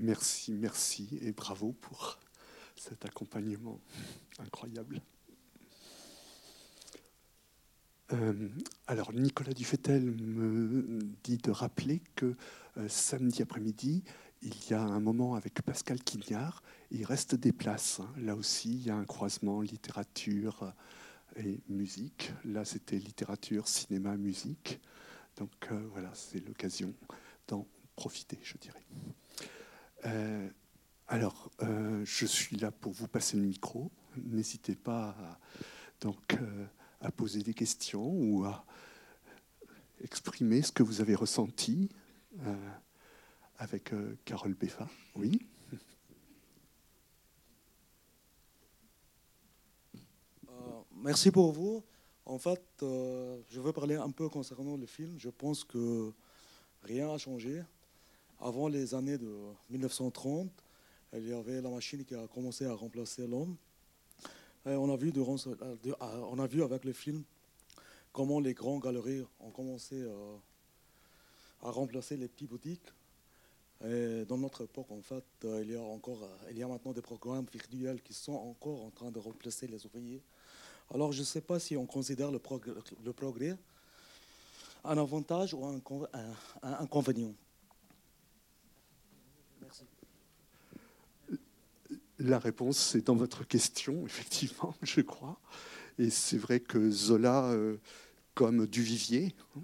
Merci, merci et bravo pour cet accompagnement incroyable. Euh, alors, Nicolas Dufetel me dit de rappeler que euh, samedi après-midi, il y a un moment avec Pascal Quignard. Il reste des places. Hein. Là aussi, il y a un croisement littérature et musique. Là, c'était littérature, cinéma, musique. Donc euh, voilà, c'est l'occasion d'en profiter, je dirais. Euh, alors, euh, je suis là pour vous passer le micro. N'hésitez pas à, donc, à poser des questions ou à exprimer ce que vous avez ressenti avec Carole Beffa. Oui Merci pour vous. En fait, je veux parler un peu concernant le film. Je pense que rien n'a changé. Avant les années de 1930, il y avait la machine qui a commencé à remplacer l'homme. On a, vu durant, on a vu avec le film comment les grandes galeries ont commencé à remplacer les petites boutiques. Et dans notre époque, en fait, il y a encore, il y a maintenant des programmes virtuels qui sont encore en train de remplacer les ouvriers. Alors, je ne sais pas si on considère le, progrès un avantage ou un inconvénient. La réponse, c'est dans votre question, effectivement, je crois. Et c'est vrai que Zola, euh, comme Duvivier, hein,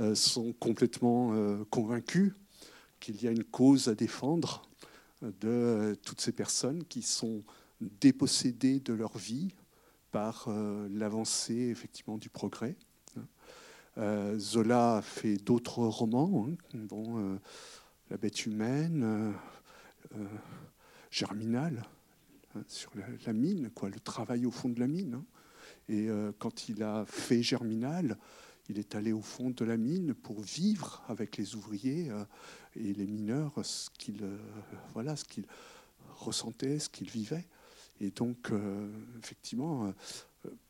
euh, sont complètement euh, convaincus qu'il y a une cause à défendre de toutes ces personnes qui sont dépossédées de leur vie par l'avancée effectivement du progrès. Hein. Zola a fait d'autres romans, hein, dont La bête humaine, germinal hein, sur la, mine, quoi, le travail au fond de la mine. Hein. Et euh, quand il a fait germinal, il est allé au fond de la mine pour vivre avec les ouvriers euh, et les mineurs ce qu'il euh, voilà, ce qu'il ressentait, ce qu'il vivait. Et donc, effectivement,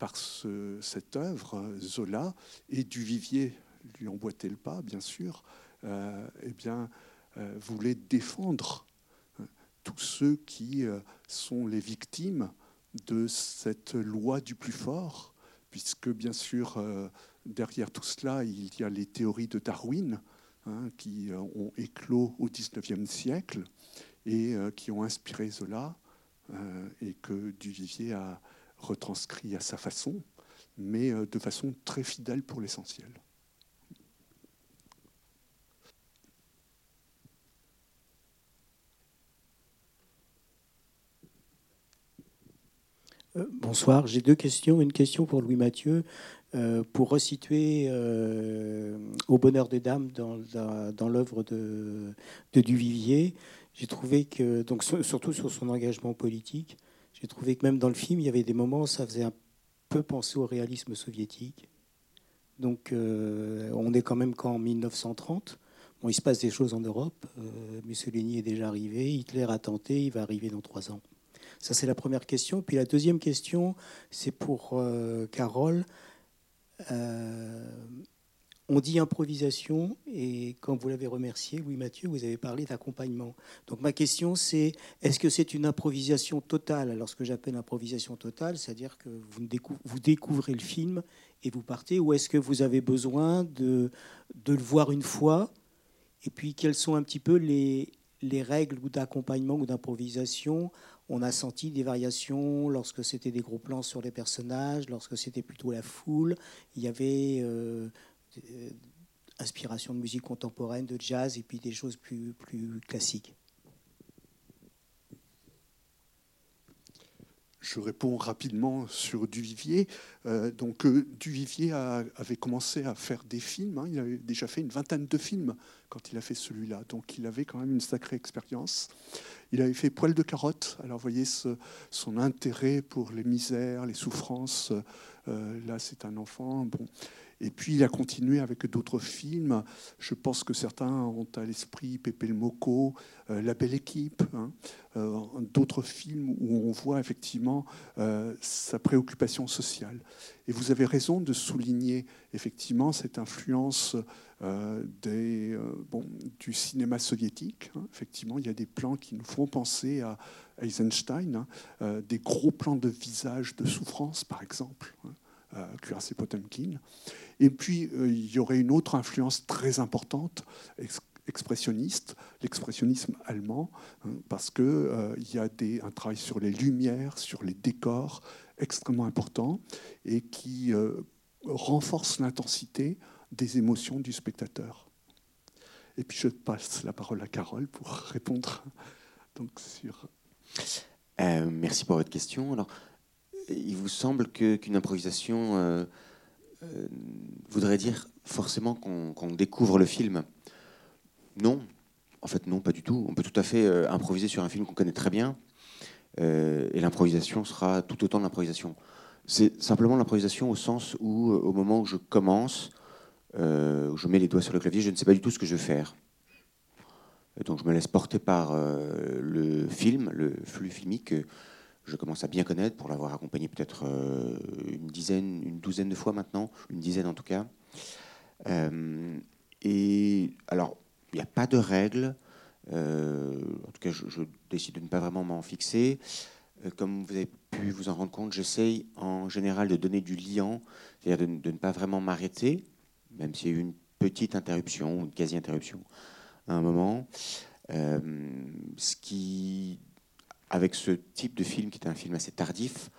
par cette œuvre, Zola et Duvivier lui emboîtaient le pas, bien sûr, eh bien, voulait défendre tous ceux qui euh, sont les victimes de cette loi du plus fort, puisque bien sûr, euh, derrière tout cela, il y a les théories de Darwin, hein, qui euh, ont éclos au XIXe siècle et qui ont inspiré Zola, et que Duvivier a retranscrit à sa façon, mais de façon très fidèle pour l'essentiel. Euh, bonsoir, j'ai deux questions. Une question pour Louis Mathieu, euh, pour resituer euh, Au bonheur des dames dans, l'œuvre de, de, Duvivier. J'ai trouvé que, donc, surtout sur son engagement politique, j'ai trouvé que même dans le film, il y avait des moments où ça faisait un peu penser au réalisme soviétique. Donc on est quand même qu'en 1930. Bon, il se passe des choses en Europe. Mussolini est déjà arrivé, Hitler a tenté, il va arriver dans trois ans. Ça, c'est la première question. Puis la deuxième question, c'est pour euh, Carole. Euh, on dit improvisation et quand vous l'avez remercié, oui Mathieu, vous avez parlé d'accompagnement. Donc ma question c'est est-ce que c'est une improvisation totale? Alors ce que j'appelle improvisation totale, c'est-à-dire que vous, découvrez le film et vous partez, ou est-ce que vous avez besoin de, de le voir une fois? Et puis quelles sont un petit peu les, les règles d'accompagnement ou d'improvisation on a senti des variations lorsque c'était des gros plans sur les personnages, lorsque c'était plutôt la foule. Il y avait euh, inspiration de musique contemporaine, de jazz et puis des choses plus, plus classiques. Je réponds rapidement sur Duvivier. Euh, donc, euh, Duvivier avait commencé à faire des films. Hein. Il avait déjà fait une vingtaine de films quand il a fait celui-là. Donc, il avait quand même une sacrée expérience. Il avait fait Poil de carotte. Alors, vous voyez son intérêt pour les misères, les souffrances. Euh, là, c'est un enfant. Bon. Et puis il a continué avec d'autres films. Je pense que certains ont à l'esprit Pépé le Moco, euh, La Belle Équipe, hein. euh, d'autres films où on voit effectivement euh, sa préoccupation sociale. Et vous avez raison de souligner effectivement cette influence du cinéma soviétique. Hein. Effectivement, il y a des plans qui nous font penser à Eisenstein, hein. des gros plans de visage de souffrance, par exemple. Cuirassé Potemkin. Et puis, euh, il y aurait une autre influence très importante, expressionniste, l'expressionnisme allemand, hein, parce qu'il euh, y a un travail sur les lumières, sur les décors extrêmement important et qui euh, renforce l'intensité des émotions du spectateur. Et puis je passe la parole à Carole pour répondre donc, sur... merci pour votre question. Alors, il vous semble qu'une improvisation euh, euh, voudrait dire forcément qu'on découvre le film? Non, en fait non, pas du tout. On peut tout à fait euh, improviser sur un film qu'on connaît très bien, et l'improvisation sera tout autant de l'improvisation. C'est simplement l'improvisation au sens où, au moment où je commence, où je mets les doigts sur le clavier, je ne sais pas du tout ce que je vais faire. donc je me laisse porter par le film, le flux filmique je commence à bien connaître pour l'avoir accompagné peut-être euh, une dizaine, une douzaine de fois maintenant, une dizaine en tout cas. Euh, et alors, il n'y a pas de règles. Euh, en tout cas, je, décide de ne pas vraiment m'en fixer. comme vous avez pu vous en rendre compte, j'essaye en général de donner du liant, c'est-à-dire de, de, ne pas vraiment m'arrêter, même s'il y a eu une petite interruption, une quasi-interruption à un moment. ce qui avec ce type de film qui est un film assez tardif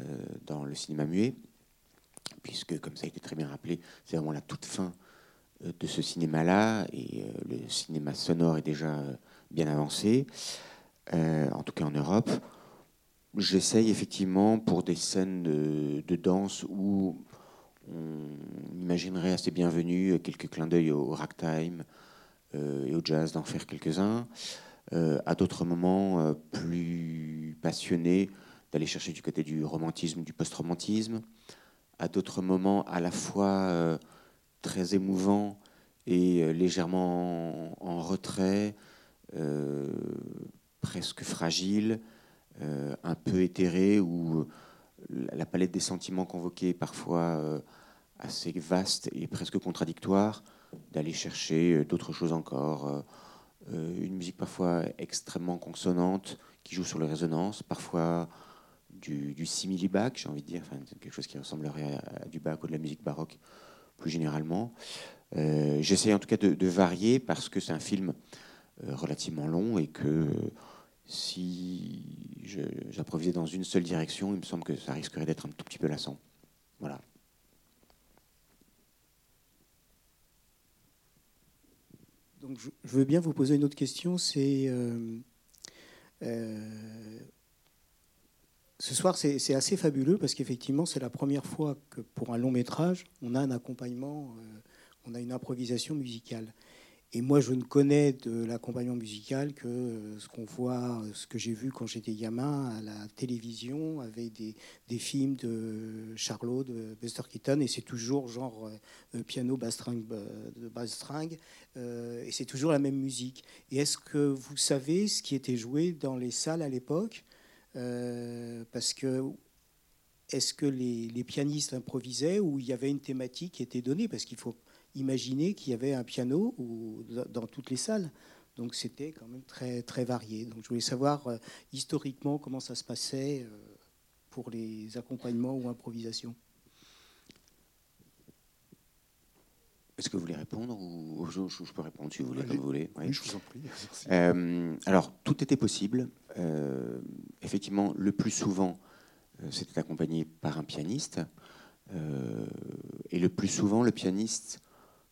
euh, dans le cinéma muet, puisque, comme ça a été très bien rappelé, c'est vraiment la toute fin euh, de ce cinéma-là, et euh, le cinéma sonore est déjà bien avancé, en tout cas en Europe. J'essaye effectivement pour des scènes de, danse où on imaginerait assez bienvenu quelques clins d'œil au ragtime et au jazz d'en faire quelques-uns. Euh, à d'autres moments euh, plus passionnés, d'aller chercher du côté du romantisme, du post-romantisme, à d'autres moments à la fois euh, très émouvants et légèrement en, retrait, presque fragile, un peu éthéré, où la palette des sentiments convoqués est parfois assez vaste et presque contradictoire, d'aller chercher d'autres choses encore une musique parfois extrêmement consonante qui joue sur les résonances, parfois du, simili-bac, j'ai envie de dire, quelque chose qui ressemblerait à, du bac ou de la musique baroque plus généralement. Euh, J'essaie en tout cas de, varier parce que c'est un film euh, relativement long et que si j'improvisais dans une seule direction, il me semble que ça risquerait d'être un tout petit peu lassant. Voilà. Je, veux bien vous poser une autre question. C'est euh, euh, ce soir, c'est assez fabuleux parce qu'effectivement, c'est la première fois que pour un long métrage, on a un accompagnement, euh, on a une improvisation musicale. Et moi, je ne connais de l'accompagnement musical que euh, ce qu'on voit, euh, ce que j'ai vu quand j'étais gamin à la télévision, avec des, films de Charlot, de Buster Keaton, et c'est toujours genre euh, piano, basse string, string et c'est toujours la même musique. Et est-ce que vous savez ce qui était joué dans les salles à l'époque Parce que est-ce que les, les, pianistes improvisaient ou il y avait une thématique qui était donnée? Parce qu'il faut imaginer qu'il y avait un piano dans toutes les salles. Donc c'était quand même très, très varié. Donc je voulais savoir euh, historiquement comment ça se passait euh, pour les accompagnements ou improvisations. Est-ce que vous voulez répondre ou je, peux répondre si vous voulez, comme vous voulez. Oui, je vous en prie. Euh, alors, tout était possible. effectivement, le plus souvent, c'était accompagné par un pianiste. et le plus souvent, le pianiste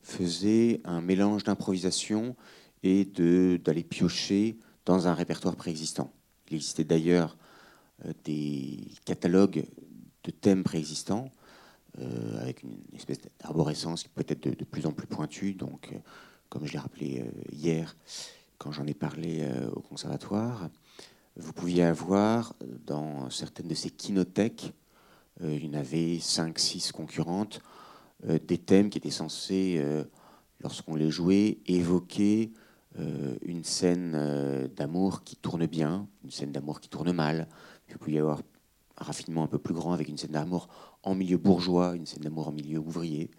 faisait un mélange d'improvisation et d'aller piocher dans un répertoire préexistant. Il existait d'ailleurs euh, des catalogues de thèmes préexistants euh, avec une espèce d'arborescence qui peut être de, plus en plus pointue. Donc, euh, comme je l'ai rappelé hier quand j'en ai parlé au conservatoire, vous pouviez avoir dans certaines de ces kinothèques, il y en avait 5-6 concurrentes, des thèmes qui étaient censés, lorsqu'on les jouait, évoquer une scène d'amour qui tourne bien, une scène d'amour qui tourne mal. Il pouvait y avoir un raffinement un peu plus grand avec une scène d'amour en milieu bourgeois, une scène d'amour en milieu ouvrier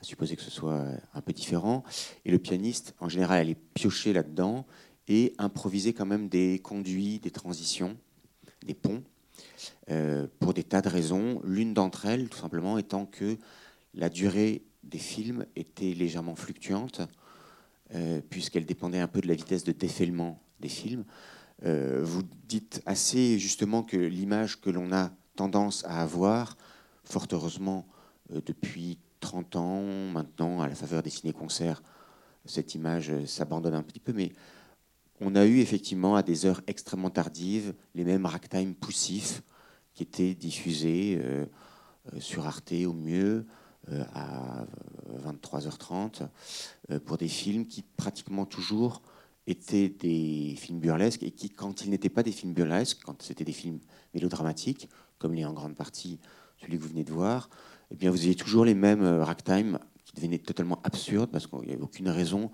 à supposer que ce soit un peu différent. Et le pianiste, en général, allait piocher là-dedans et improviser quand même des conduits, des transitions, des ponts, euh, pour des tas de raisons. L'une d'entre elles, tout simplement, étant que la durée des films était légèrement fluctuante, euh, puisqu'elle dépendait un peu de la vitesse de défailement des films. Euh, vous dites assez justement que l'image que l'on a tendance à avoir, fort heureusement depuis 30 ans maintenant, à la faveur des ciné-concerts, cette image s'abandonne un petit peu, mais on a eu effectivement à des heures extrêmement tardives les mêmes ragtime poussifs qui étaient diffusés euh, euh, sur Arte au mieux euh, à 23h30 pour des films qui pratiquement toujours étaient des films burlesques et qui, quand ils n'étaient pas des films burlesques, quand c'était des films mélodramatiques, comme l'est en grande partie celui que vous venez de voir, eh bien, vous aviez toujours les mêmes euh, ragtime qui devenaient totalement absurdes parce qu'il n'y avait aucune raison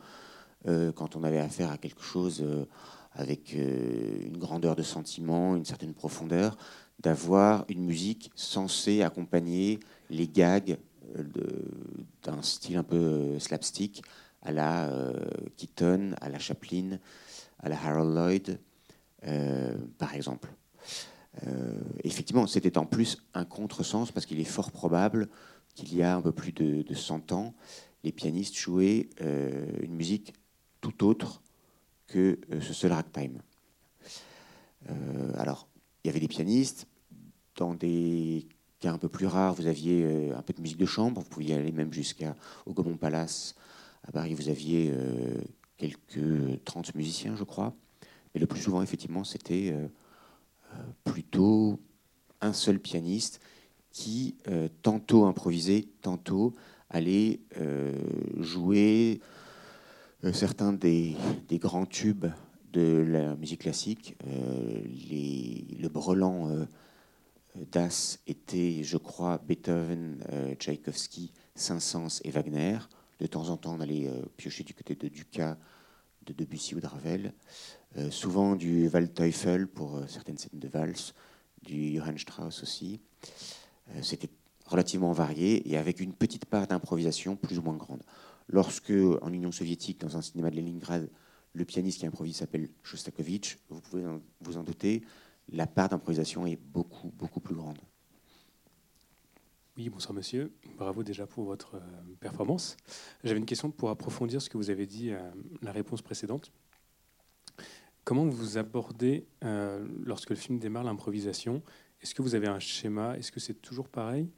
euh, quand on avait affaire à quelque chose euh, avec une grandeur de sentiment, une certaine profondeur, d'avoir une musique censée accompagner les gags d'un style un peu slapstick à la Keaton, à la Chaplin, à la Harold Lloyd, par exemple. Euh, effectivement, c'était en plus un contresens parce qu'il est fort probable qu'il y a un peu plus de, 100 ans, les pianistes jouaient euh, une musique tout autre que euh, ce seul ragtime. alors, il y avait des pianistes. Dans des cas un peu plus rares, vous aviez un peu de musique de chambre. Vous pouviez aller même jusqu'à au Gaumont Palace. À Paris, vous aviez quelques 30 musiciens, je crois. Mais le plus souvent, effectivement, c'était plutôt un seul pianiste qui euh, tantôt improvisait, tantôt allait euh, jouer euh, certains des, grands tubes de la musique classique. le brelan d'As était, je crois, Beethoven, Tchaïkovski, Saint-Saëns et Wagner. De temps en temps, on allait piocher du côté de Dukas, de Debussy ou de Ravel. Euh, souvent du Waldteufel pour euh, certaines scènes de valse, du Johann Strauss aussi. Euh, c'était relativement varié et avec une petite part d'improvisation plus ou moins grande. Lorsque, en Union soviétique, dans un cinéma de Leningrad, le pianiste qui improvise s'appelle Shostakovich, vous pouvez vous en douter, la part d'improvisation est beaucoup, beaucoup plus grande. Oui, bonsoir monsieur. Bravo déjà pour votre performance. J'avais une question pour approfondir ce que vous avez dit à la réponse précédente. Comment vous abordez, euh, lorsque le film démarre, l'improvisation? Est-ce que vous avez un schéma? Est-ce que c'est toujours pareil?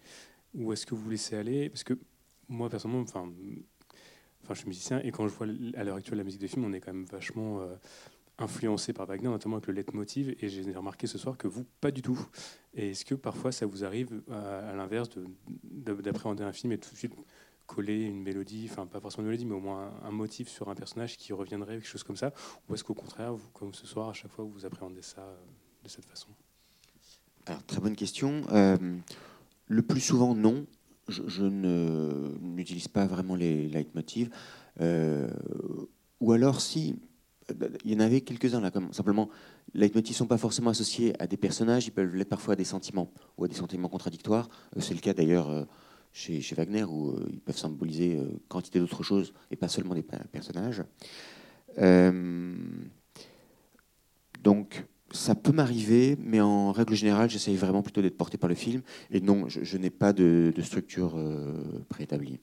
Ou est-ce que vous laissez aller? Parce que moi, personnellement, enfin, je suis musicien et quand je vois à l'heure actuelle la musique de film, on est quand même vachement euh, influencé par Wagner, notamment avec le leitmotiv. Et j'ai remarqué ce soir que vous, pas du tout. Et est-ce que parfois ça vous arrive, à, à l'inverse, d'appréhender un film et tout de suite coller une mélodie, enfin pas forcément une mélodie, mais au moins un, motif sur un personnage qui reviendrait, quelque chose comme ça? Ou est-ce qu'au contraire, comme ce soir, à chaque fois, vous appréhendez ça euh, de cette façon? Très bonne question. Euh, le plus souvent, non. Je, n'utilise pas vraiment les leitmotivs. Euh, ou alors, si, il y en avait quelques-uns là, comme simplement, les leitmotivs ne sont pas forcément associés à des personnages, ils peuvent l'être parfois à des sentiments ou à des sentiments contradictoires. C'est le cas d'ailleurs chez, Wagner, où euh, ils peuvent symboliser euh, quantité d'autres choses et pas seulement des personnages. Euh, donc, ça peut m'arriver, mais en règle générale, j'essaye vraiment plutôt d'être porté par le film. Et non, je, n'ai pas de, structure préétablie.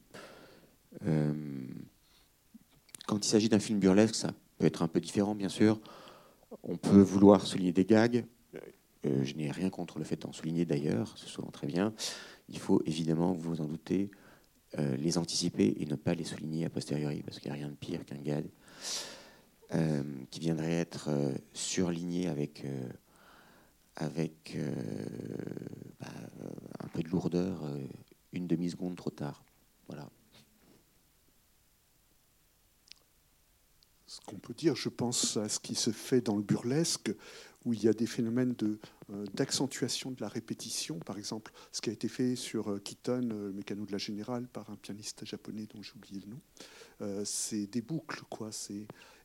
quand il s'agit d'un film burlesque, ça peut être un peu différent, bien sûr. On peut vouloir souligner des gags. je n'ai rien contre le fait d'en souligner d'ailleurs, ce souvent très bien il faut évidemment, vous vous en doutez, euh, les anticiper et ne pas les souligner a posteriori, parce qu'il n'y a rien de pire qu'un gag euh, qui viendrait être euh, surligné avec, avec bah, un peu de lourdeur une demi-seconde trop tard. Voilà. Ce qu'on peut dire, je pense à ce qui se fait dans le burlesque, où il y a des phénomènes d'accentuation de, la répétition. Par exemple, ce qui a été fait sur Keaton, le mécano de la générale, par un pianiste japonais dont j'ai oublié le nom. c'est des boucles, quoi.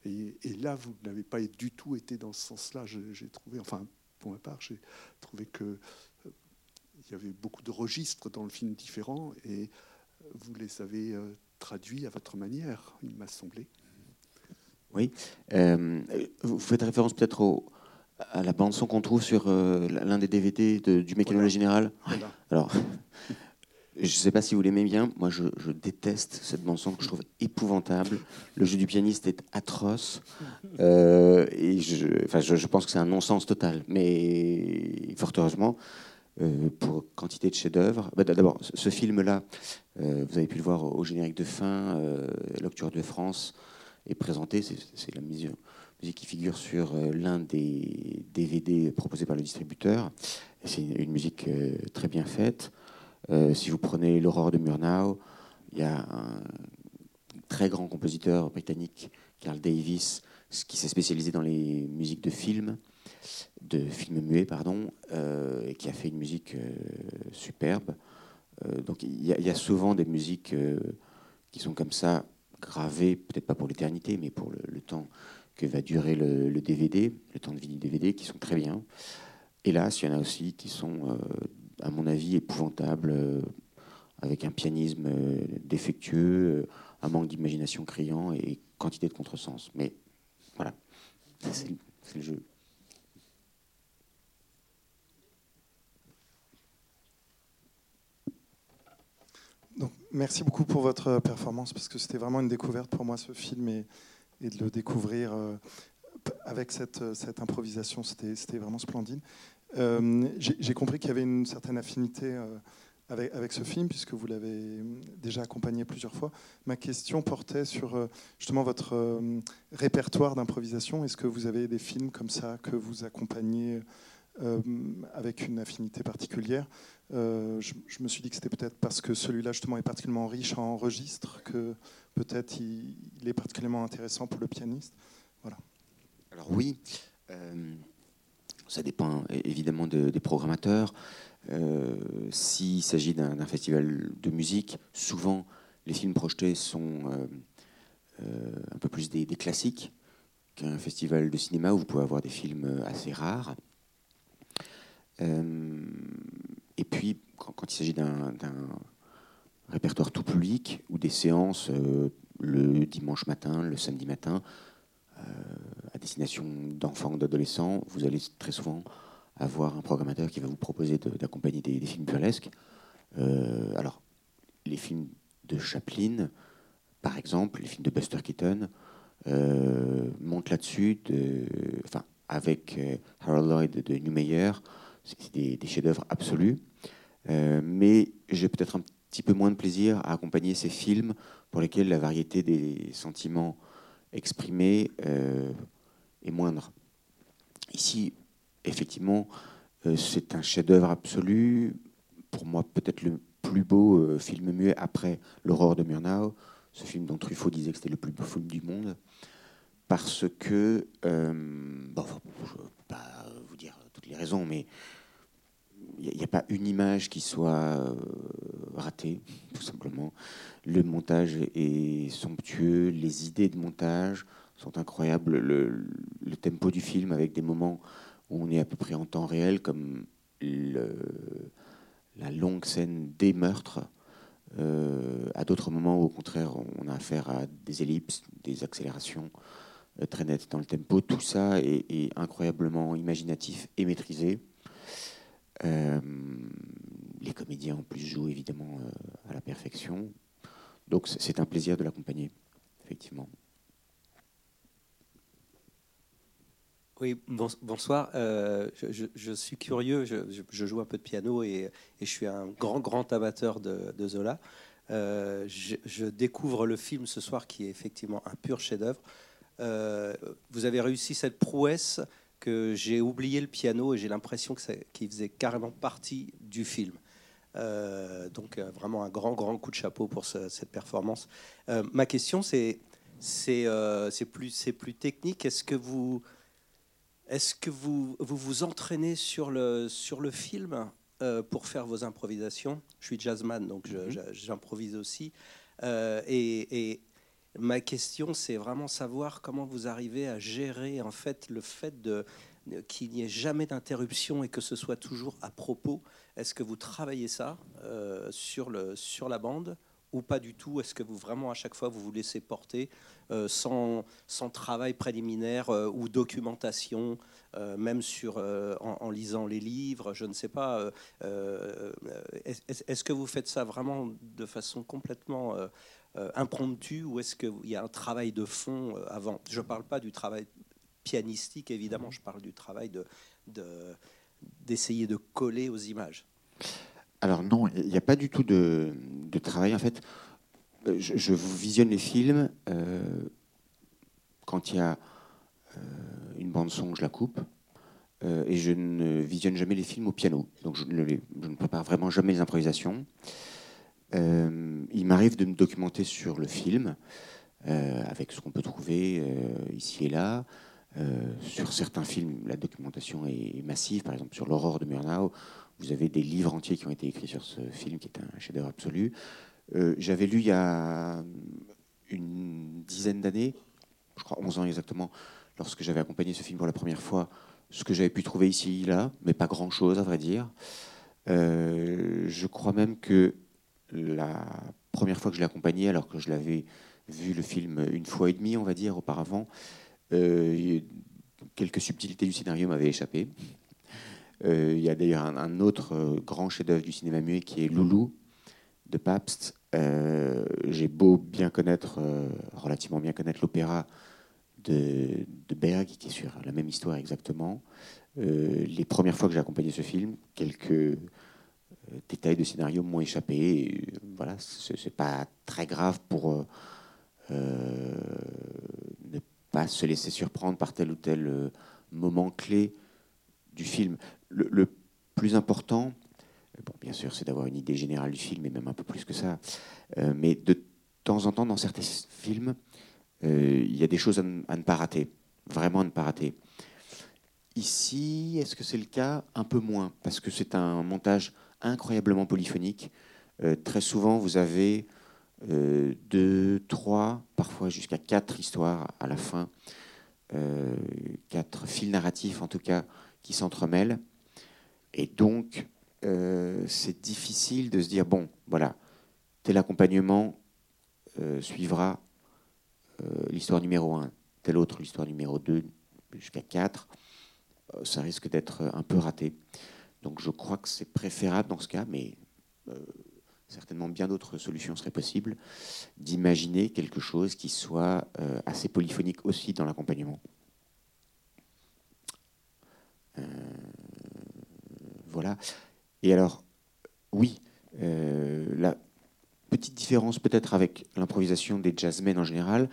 Et, et, là, vous n'avez pas du tout été dans ce sens-là. J'ai trouvé, enfin, pour ma part, j'ai trouvé que il y avait beaucoup de registres dans le film différents et vous les avez traduits à votre manière, il m'a semblé. Oui. Euh, vous faites référence peut-être à la bande-son qu'on trouve sur euh, l'un des DVD du Mécano Général. Alors, je ne sais pas si vous l'aimez bien. Moi, je, déteste cette bande-son que je trouve épouvantable. Le jeu du pianiste est atroce. Euh, et je, enfin, je, pense que c'est un non-sens total. Mais fort heureusement, pour quantité de chefs-d'œuvre. Bah, d'abord, ce film-là, vous avez pu le voir au générique de fin, L'Octueur de France est présenté. C'est la musique qui figure sur euh, l'un des DVD proposés par le distributeur. C'est une, musique euh, très bien faite. Euh, si vous prenez L'Aurore de Murnau, il y a un très grand compositeur britannique, Carl Davis, qui s'est spécialisé dans les musiques de films, de films muets, pardon, et qui a fait une musique superbe. donc il y, a souvent des musiques qui sont comme ça gravé, peut-être pas pour l'éternité, mais pour le, temps que va durer le, DVD, le temps de vie du DVD, qui sont très bien. Hélas, il y en a aussi qui sont, euh, à mon avis, épouvantables, euh, avec un pianisme euh, défectueux, un manque d'imagination criant et quantité de contresens. Mais voilà, c'est le jeu. Merci beaucoup pour votre performance parce que c'était vraiment une découverte pour moi ce film et, de le découvrir euh, avec cette, cette improvisation, c'était vraiment splendide. Euh, j'ai compris qu'il y avait une certaine affinité euh, avec, avec, ce film puisque vous l'avez déjà accompagné plusieurs fois. Ma question portait sur justement votre répertoire d'improvisation. Est-ce que vous avez des films comme ça que vous accompagnez avec une affinité particulière euh, je, me suis dit que c'était peut-être parce que celui-là justement est particulièrement riche en registres que peut-être il, est particulièrement intéressant pour le pianiste. Voilà. Alors oui, euh, ça dépend évidemment des programmateurs. Euh, s'il s'agit d'un festival de musique, souvent les films projetés sont un peu plus des classiques qu'un festival de cinéma où vous pouvez avoir des films assez rares. Et puis, quand, il s'agit d'un répertoire tout public ou des séances euh, le dimanche matin, le samedi matin, euh, à destination d'enfants d'adolescents, vous allez très souvent avoir un programmateur qui va vous proposer d'accompagner des, films burlesques. Euh, alors, les films de Chaplin, par exemple, les films de Buster Keaton, montent là-dessus, enfin, avec Harold Lloyd de Newmeyer, c'est des, chefs-d'œuvre absolus. Euh, mais j'ai peut-être un petit peu moins de plaisir à accompagner ces films pour lesquels la variété des sentiments exprimés euh, est moindre. Ici, effectivement, euh, c'est un chef-d'œuvre absolu. Pour moi, peut-être le plus beau film muet après L'Aurore de Murnau, ce film dont Truffaut disait que c'était le plus beau film du monde. Parce que, bon, je ne pas toutes les raisons, mais il n'y a, pas une image qui soit euh, ratée, tout simplement. Le montage est somptueux, les idées de montage sont incroyables. Le, tempo du film, avec des moments où on est à peu près en temps réel, comme la longue scène des meurtres, euh, à d'autres moments où, au contraire, on a affaire à des ellipses, des accélérations très nettes dans le tempo. Tout ça est incroyablement imaginatif et maîtrisé. Euh, les comédiens en plus jouent évidemment euh, à la perfection. Donc c'est un plaisir de l'accompagner, effectivement. Oui, bonsoir. Euh, je, suis curieux, je, joue un peu de piano et, je suis un grand, grand amateur de, Zola. je, découvre le film ce soir qui est effectivement un pur chef-d'œuvre. Vous avez réussi cette prouesse que j'ai oublié le piano et j'ai l'impression qu'il faisait carrément partie du film. Euh, donc euh, vraiment un grand grand coup de chapeau pour cette performance. Euh, ma question c'est c'est plus c'est plus technique. Est-ce que vous est-ce que vous, vous vous entraînez sur le, sur le film euh, pour faire vos improvisations? Je suis jazzman, donc Mhm. je- j'improvise aussi. Euh, et, et ma question, c'est vraiment savoir comment vous arrivez à gérer en fait le fait de qu'il n'y ait jamais d'interruption et que ce soit toujours à propos. Est-ce que vous travaillez ça euh, sur, le, sur la bande ou pas du tout? Est-ce que vous vraiment à chaque fois vous vous laissez porter euh, sans, sans travail préliminaire euh, ou documentation, euh, même sur, euh, en, lisant les livres, je ne sais pas. euh, euh, est-ce que vous faites ça vraiment de façon complètement euh, impromptue ou est-ce qu'il y a un travail de fond euh, avant? Je ne parle pas du travail pianistique, évidemment, je parle du travail de, de- d'essayer de coller aux images. Alors non, il n'y a pas du tout de, travail. En fait, Euh, je, visionne les films. quand il y a une bande son, je la coupe. et je ne visionne jamais les films au piano. Donc je ne prépare vraiment jamais les improvisations. Euh, il m'arrive de me documenter sur le film, euh, avec ce qu'on peut trouver euh, ici et là. Sur certains films, la documentation est massive. Par exemple, sur l'aurore de Murnau, vous avez des livres entiers qui ont été écrits sur ce film, qui est un chef-d'œuvre absolu. J'avais lu il y a une dizaine d'années, je crois 11 ans exactement, lorsque j'avais accompagné ce film pour la première fois, ce que j'avais pu trouver ici, là, mais pas grand-chose, à vrai dire. Je crois même que la première fois que je l'ai accompagné, alors que je l'avais vu le film une fois et demie, on va dire, auparavant, euh, quelques subtilités du scénario m'avaient échappé. Euh, il y a d'ailleurs un, autre euh, grand chef-d'œuvre du cinéma muet qui est Loulou de Pabst. J'ai beau bien connaître, relativement bien connaître l'opéra de, de Berg, qui est sur la même histoire exactement. Les premières fois que j'ai accompagné ce film, quelques détails de scénario m'ont échappé. Et, euh, voilà, c'est pas très grave pour euh, euh, ne pas se laisser surprendre par tel ou tel euh, moment clé du film. Le, plus important, bon, bien sûr, c'est d'avoir une idée générale du film, et même un peu plus que ça. Euh, mais de temps en temps, dans certains films, euh, il y a des choses à ne pas rater, vraiment à ne pas rater. Ici, est-ce que c'est le cas? Un peu moins, parce que c'est un montage incroyablement polyphonique. Euh, très souvent, vous avez euh, deux, trois, parfois jusqu'à quatre histoires à la fin, euh, quatre fils narratifs en tout cas, qui s'entremêlent. Et donc, c'est difficile de se dire, bon, voilà, tel accompagnement suivra l'histoire numéro 1, tel autre l'histoire numéro 2, jusqu'à 4. Euh, ça risque d'être un peu raté. Donc je crois que c'est préférable dans ce cas, mais euh, certainement bien d'autres solutions seraient possibles, d'imaginer quelque chose qui soit euh, assez polyphonique aussi dans l'accompagnement. Euh, voilà. Et alors, oui, la petite différence peut-être avec l'improvisation des jazzmen en général,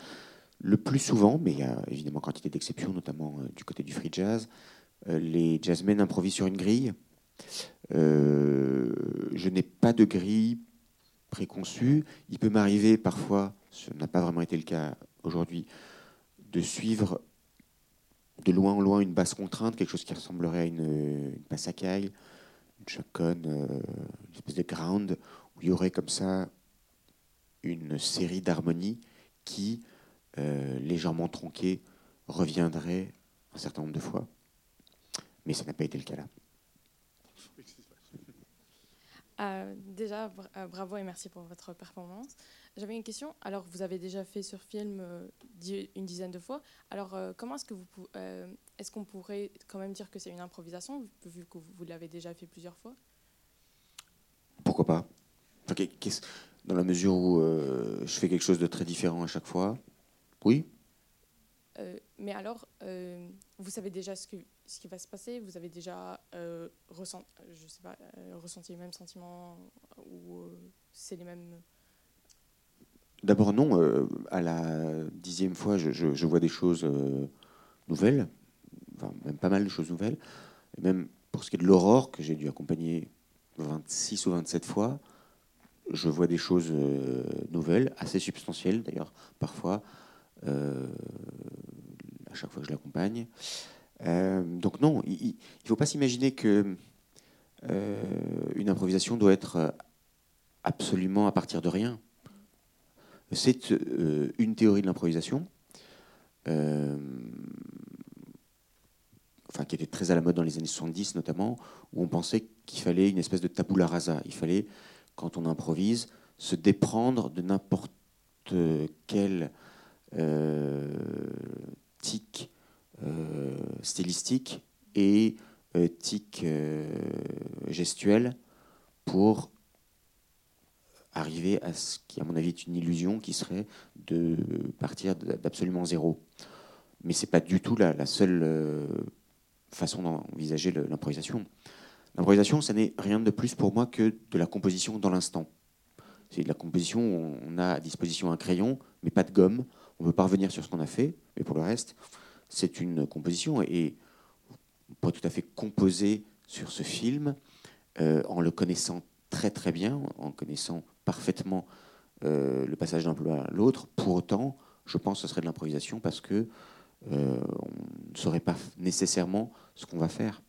le plus souvent, mais il y a évidemment quantité d'exceptions, notamment du côté du free jazz, les jazzmen improvisent sur une grille. Euh, je n'ai pas de grille préconçue. Il peut m'arriver parfois, ce n'a pas vraiment été le cas aujourd'hui, de suivre de loin en loin une basse contrainte, quelque chose qui ressemblerait à une, une à caille, une shotgun, euh, une espèce de ground, où il y aurait comme ça une série d'harmonies qui, euh, légèrement tronquées, reviendraient un certain nombre de fois. Mais ça n'a pas été le cas là. Euh, déjà, bra- euh, bravo et merci pour votre performance. J'avais une question. Alors, vous avez déjà fait sur film euh, une dizaine de fois. Alors, comment est-ce que vous, pou- est-ce qu'on pourrait quand même dire que c'est une improvisation vu que vous, vous l'avez déjà fait plusieurs fois? Pourquoi pas? Dans la mesure où je fais quelque chose de très différent à chaque fois, oui. Mais alors, vous savez déjà ce, que, ce qui va se passer Vous avez déjà euh, euh, ressenti les mêmes sentiments ou euh, c'est les mêmes? D'abord, non. à la dixième fois, je, vois des choses nouvelles, enfin, même pas mal de choses nouvelles. Et même pour ce qui est de l'aurore, que j'ai dû accompagner 26 ou 27 fois, je vois des choses nouvelles, assez substantielles d'ailleurs, parfois, à chaque fois que je l'accompagne. Donc non, il ne faut pas s'imaginer que une improvisation doit être absolument à partir de rien. C'est une théorie de l'improvisation euh, enfin, qui était très à la mode dans les années 70 notamment, où on pensait qu'il fallait une espèce de tabula rasa. Il fallait, quand on improvise, se déprendre de n'importe quel euh, tic euh, stylistique et tic gestuel pour arriver à ce qui, à mon avis, est une illusion qui serait de partir d'absolument zéro. Mais ce n'est pas du tout la, seule euh, façon d'envisager l'improvisation. L'improvisation, ce n'est rien de plus pour moi que de la composition dans l'instant. C'est de la composition où on a à disposition un crayon, mais pas de gomme. On peut pas revenir sur ce qu'on a fait, mais pour le reste, c'est une composition. Et on tout à fait composer sur ce film euh, en le connaissant très très bien, en connaissant parfaitement euh, le passage d'un plan à l'autre. Pour autant, je pense que ce serait de l'improvisation parce que euh, on ne saurait pas nécessairement ce qu'on va faire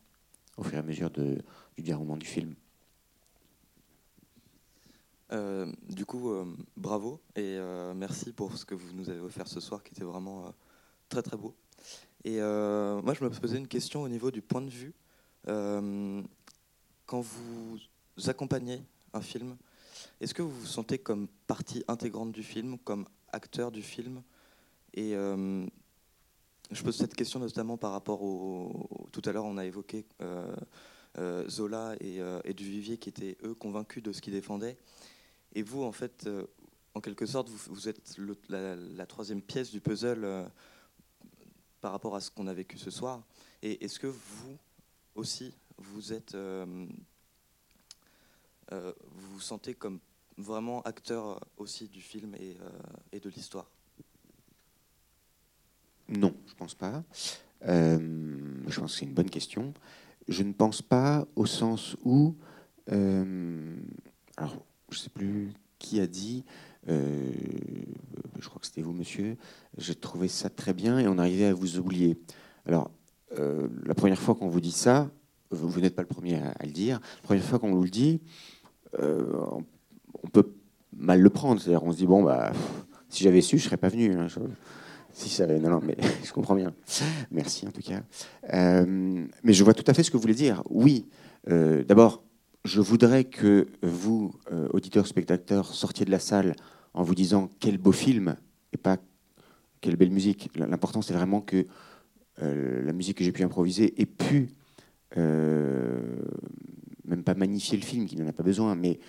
au fur et à mesure du déroulement du film. Du coup, bravo et merci pour ce que vous nous avez offert ce soir qui était vraiment très très beau. Et moi, je me posais une question au niveau du point de vue. quand vous accompagnez un film, est-ce que vous vous sentez comme partie intégrante du film, comme acteur du film? Et euh, je pose cette question notamment par rapport au. Tout à l'heure, on a évoqué euh, euh, Zola et, Duvivier qui étaient, eux, convaincus de ce qu'ils défendaient. Et vous, en fait, en quelque sorte, vous, êtes la, troisième pièce du puzzle par rapport à ce qu'on a vécu ce soir. Et est-ce que vous aussi, vous êtes euh, vous vous sentez comme vraiment acteur aussi du film et, euh, de l'histoire? Non, je pense pas. Euh, je pense que c'est une bonne question. Je ne pense pas au sens où, alors je ne sais plus qui a dit, je crois que c'était vous, monsieur, j'ai trouvé ça très bien et on arrivait à vous oublier. Alors, la première fois qu'on vous dit ça, vous, n'êtes pas le premier à, le dire, la première fois qu'on vous le dit, euh, on peut mal le prendre. C'est-à-dire, on se dit, bon, bah, si j'avais su, je serais pas venu. Hein, si ça non, non, mais je comprends bien. Merci en tout cas. Euh, mais je vois tout à fait ce que vous voulez dire. Oui, euh, d'abord, je voudrais que vous, auditeurs, spectateurs, sortiez de la salle en vous disant quel beau film et pas quelle belle musique. L'important, c'est vraiment que la musique que j'ai pu improviser ait pu même pas magnifier le film, qui n'en a pas besoin, mais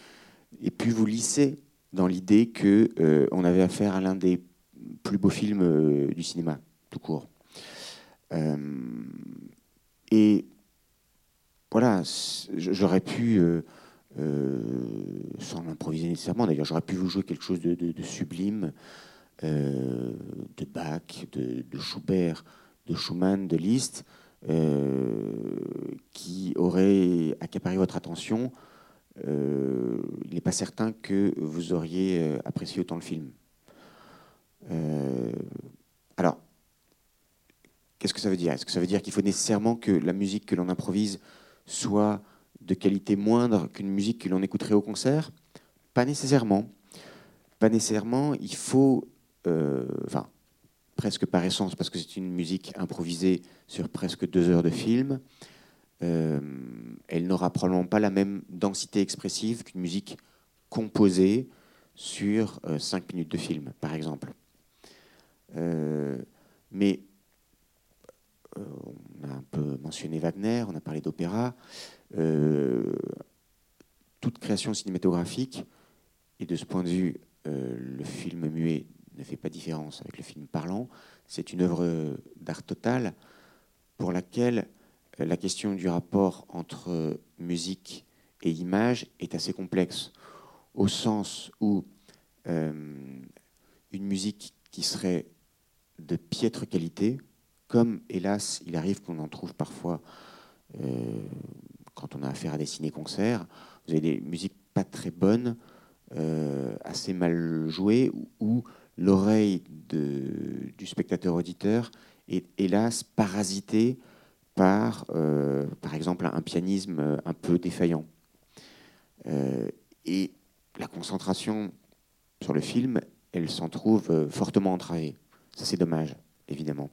et puis vous lisser dans l'idée que euh, on avait affaire à l'un des plus beaux films euh, du cinéma, tout court. Euh, et voilà, j'aurais pu, sans l'improviser nécessairement, d'ailleurs, j'aurais pu vous jouer quelque chose de, sublime, de Bach, de, de, Schubert, de Schumann, de Liszt. Euh, qui aurait accaparé votre attention, euh, il n'est pas certain que vous auriez euh, apprécié autant le film. alors, qu'est-ce que ça veut dire? Est-ce que ça veut dire qu'il faut nécessairement que la musique que l'on improvise soit de qualité moindre qu'une musique que l'on écouterait au concert Pas nécessairement. Pas nécessairement. Il faut, enfin, presque par essence, parce que c'est une musique improvisée sur presque deux heures de film. Euh, elle n'aura probablement pas la même densité expressive qu'une musique composée sur euh, cinq minutes de film, par exemple. Euh, mais on a un peu mentionné Wagner, on a parlé d'opéra. toute création cinématographique, et de ce point de vue, le film muet ne fait pas différence avec le film parlant. C'est une œuvre d'art total pour laquelle euh, la question du rapport entre musique et image est assez complexe, au sens où euh, une musique qui serait de piètre qualité, comme hélas il arrive qu'on en trouve parfois euh, quand on a affaire à des ciné-concerts, vous avez des musiques pas très bonnes, assez mal jouées, ou l'oreille du spectateur-auditeur est hélas parasitée par, par exemple, un pianisme un peu défaillant. et la concentration sur le film, elle s'en trouve fortement entravée. Ça, c'est dommage, évidemment.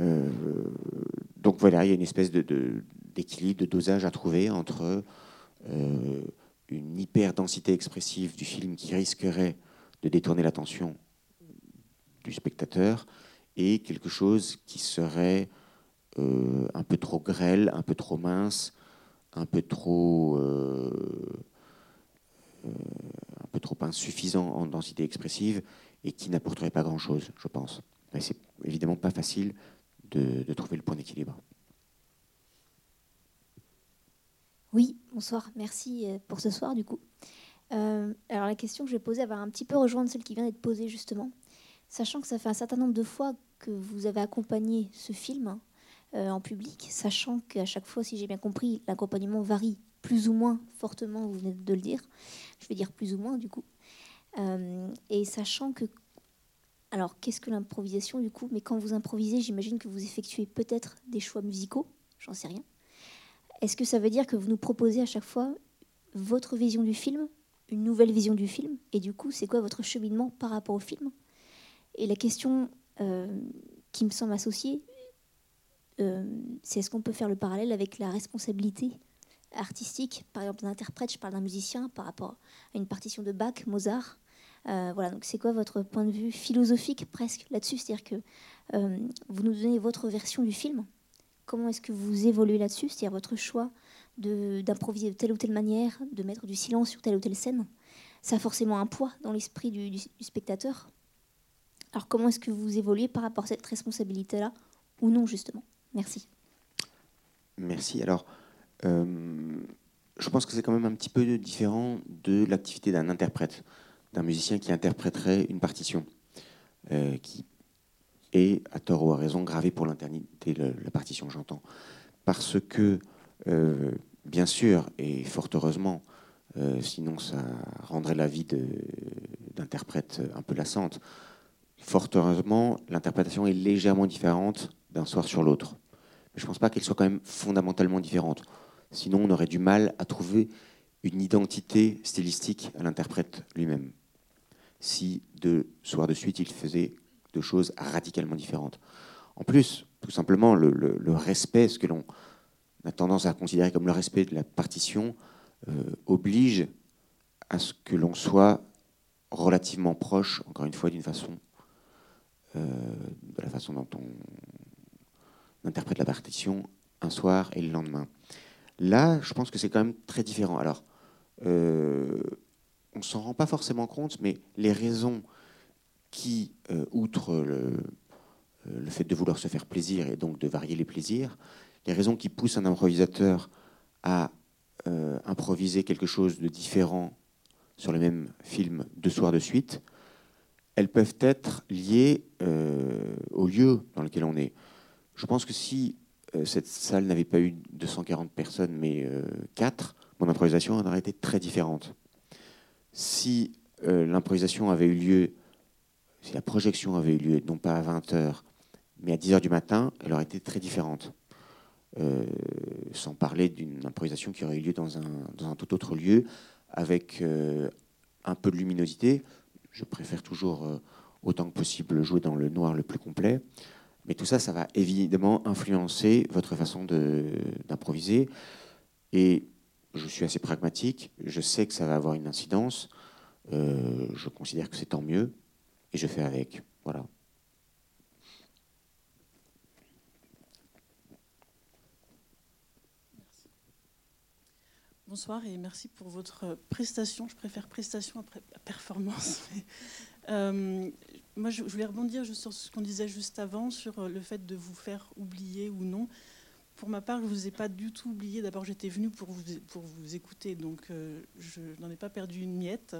Donc voilà, il y a une espèce d'équilibre, de, dosage à trouver entre une hyper-densité expressive du film qui risquerait de détourner l'attention du spectateur et quelque chose qui serait euh, un peu trop grêle, un peu trop mince, un peu trop, euh, euh, un peu trop insuffisant en densité expressive et qui n'apporterait pas grand-chose, je pense. Mais c'est évidemment pas facile de trouver le point d'équilibre. Oui, bonsoir. Merci euh, pour ce soir, du coup. Euh, alors, la question que je vais poser va un petit peu rejoindre celle qui vient d'être posée, justement. Sachant que ça fait un certain nombre de fois que vous avez accompagné ce film euh, en public, sachant qu'à chaque fois, si j'ai bien compris, l'accompagnement varie plus ou moins fortement, vous venez de le dire. Je vais dire plus ou moins, du coup. et sachant que. Alors, qu'est-ce que l'improvisation, du coup? Mais quand vous improvisez, j'imagine que vous effectuez peut-être des choix musicaux, j'en sais rien. Est-ce que ça veut dire que vous nous proposez à chaque fois votre vision du film, une nouvelle vision du film? Et du coup, c'est quoi votre cheminement par rapport au film? Et la question euh, qui me semble associée, euh, c'est est-ce qu'on peut faire le parallèle avec la responsabilité artistique, par exemple d'un interprète, je parle d'un musicien, par rapport à une partition de Bach, Mozart euh, voilà, donc c'est quoi votre point de vue philosophique presque là-dessus? C'est-à-dire que vous nous donnez votre version du film, Comment est-ce que vous évoluez là-dessus? C'est-à-dire votre choix d'improviser de, telle ou telle manière, de mettre du silence sur telle ou telle scène. Ça a forcément un poids dans l'esprit du, spectateur. Alors comment est-ce que vous évoluez par rapport à cette responsabilité-là ou non justement? Merci. Merci. Alors, euh, je pense que c'est quand même un petit peu différent de l'activité d'un interprète, d'un musicien qui interpréterait une partition, euh, qui et, à tort ou à raison, gravé pour l'internité la partition, j'entends. Parce que, euh, bien sûr, et fort heureusement, euh, sinon ça rendrait la vie d'interprète un peu lassante, fort heureusement, l'interprétation est légèrement différente d'un soir sur l'autre. Mais je ne pense pas qu'elle soit quand même fondamentalement différente. Sinon, on aurait du mal à trouver une identité stylistique à l'interprète lui-même. Si deux soirs de suite, il faisait de choses radicalement différentes. En plus, tout simplement, le, respect, ce que l'on a tendance à considérer comme le respect de la partition, euh, oblige à ce que l'on soit relativement proche, encore une fois, d'une façon, euh, de la façon dont on interprète la partition un soir et le lendemain. Là, je pense que c'est quand même très différent. Alors, euh, on s'en rend pas forcément compte, mais les raisons qui, euh, outre euh, le, fait de vouloir se faire plaisir et donc de varier les plaisirs, les raisons qui poussent un improvisateur à euh, improviser quelque chose de différent sur le même film deux soirs de suite, elles peuvent être liées au lieu dans lequel on est. Je pense que si cette salle n'avait pas eu 240 personnes, mais 4, mon improvisation en aurait été très différente. Si l'improvisation avait eu lieu si la projection avait eu lieu, non pas à 20h, mais à 10h du matin, elle aurait été très différente. Euh, sans parler d'une improvisation qui aurait eu lieu dans un, tout autre lieu, avec euh, un peu de luminosité. Je préfère toujours, euh, autant que possible, jouer dans le noir le plus complet. Mais tout ça, ça va évidemment influencer votre façon d'improviser. Et je suis assez pragmatique, je sais que ça va avoir une incidence. je considère que c'est tant mieux et je fais avec. Voilà. Bonsoir et merci pour votre prestation. Je préfère prestation après performance. Euh, moi, je voulais rebondir juste sur ce qu'on disait juste avant, sur le fait de vous faire oublier ou non. Pour ma part, je ne vous ai pas du tout oublié. D'abord, j'étais venue pour vous, pour vous écouter, donc euh, je n'en ai pas perdu une miette.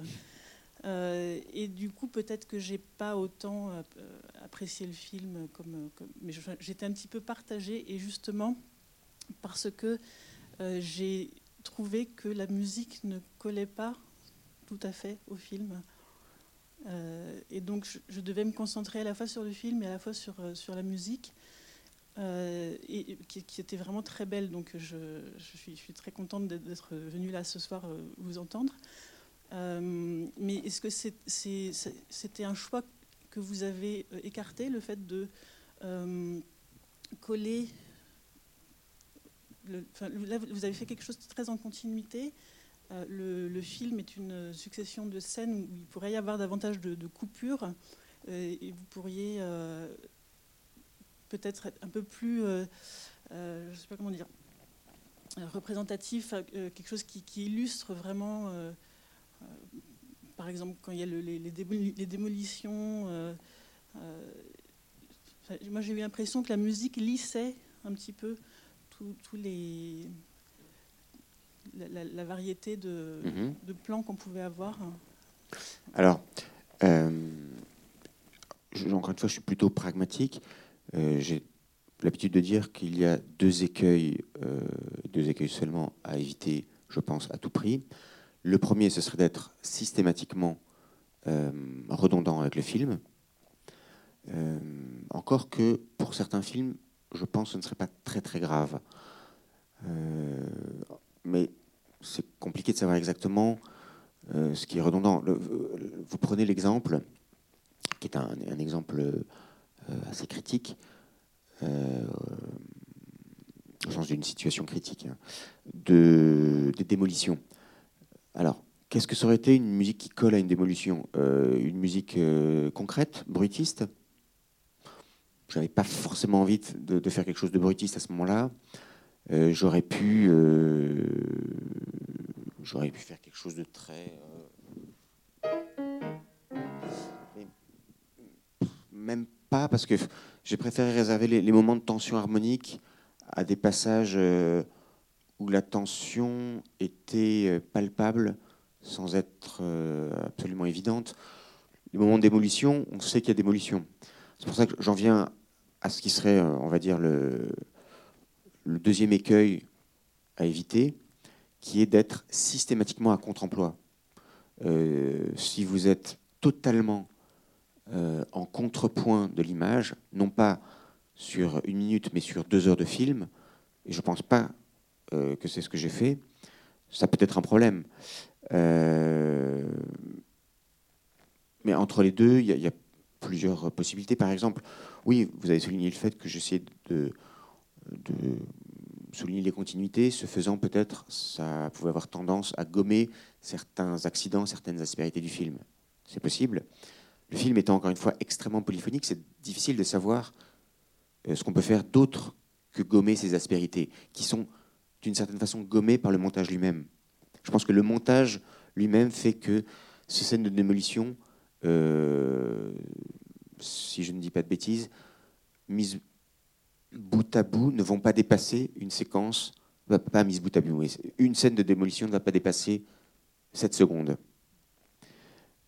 Euh, et du coup, peut-être que j'ai pas autant euh, apprécié le film, comme, mais j'étais un petit peu partagée, et justement parce que j'ai trouvé que la musique ne collait pas tout à fait au film. et donc, je, devais me concentrer à la fois sur le film et à la fois sur, sur la musique. Et, qui, était vraiment très belle. Donc je, suis, très contente d'être venue là ce soir vous entendre. mais est-ce que c'était un choix que vous avez écarté, le fait de coller là, vous avez fait quelque chose de très en continuité. Euh, le, film est une succession de scènes où il pourrait y avoir davantage de, coupures euh, et vous pourriez euh, peut-être être un peu plus, je ne sais pas comment dire, représentatif, quelque chose qui, illustre vraiment, par exemple, quand il y a les, les, démolitions. moi, j'ai eu l'impression que la musique lissait un petit peu tous les la, variété mhm. de, plans qu'on pouvait avoir Alors, euh, encore une fois, je suis plutôt pragmatique. Euh, j'ai l'habitude de dire qu'il y a deux écueils, euh, deux écueils seulement à éviter, je pense, à tout prix. Le premier, ce serait d'être systématiquement redondant avec le film. encore que pour certains films, je pense que ce ne serait pas très très grave. Euh, mais c'est compliqué de savoir exactement euh, ce qui est redondant. vous prenez l'exemple, qui est un, exemple euh, assez critique, au sens d'une situation critique, hein, de, des démolitions. Alors, qu'est-ce que ça aurait été une musique qui colle à une démolition? Une musique concrète, bruitiste? J'avais pas forcément envie de, faire quelque chose de brutiste à ce moment-là. Euh, j'aurais pu, euh, j'aurais pu faire quelque chose de très, euh, même pas parce que j'ai préféré réserver les, moments de tension harmonique à des passages où la tension était palpable sans être absolument évidente. Les moments de démolition, on sait qu'il y a démolition. C'est pour ça que j'en viens à ce qui serait, euh, on va dire, le, deuxième écueil à éviter, qui est d'être systématiquement à contre-emploi. Euh, si vous êtes totalement euh, en contrepoint de l'image, non pas sur une minute, mais sur deux heures de film, et je ne pense pas que c'est ce que j'ai fait, ça peut être un problème. mais entre les deux, il y, a plusieurs possibilités. Par exemple, oui, vous avez souligné le fait que j'essaie de, de, souligner les continuités. Ce faisant, peut-être, ça pouvait avoir tendance à gommer certains accidents, certaines aspérités du film. C'est possible. Le film étant encore une fois extrêmement polyphonique, c'est difficile de savoir euh, ce qu'on peut faire d'autre que gommer ces aspérités, qui sont d'une certaine façon gommées par le montage lui-même. Je pense que le montage lui-même fait que ces scènes de démolition euh, si je ne dis pas de bêtises, mises bout à bout, ne vont pas dépasser une séquence, pas mise bout à bout, une scène de démolition ne va pas dépasser 7 secondes.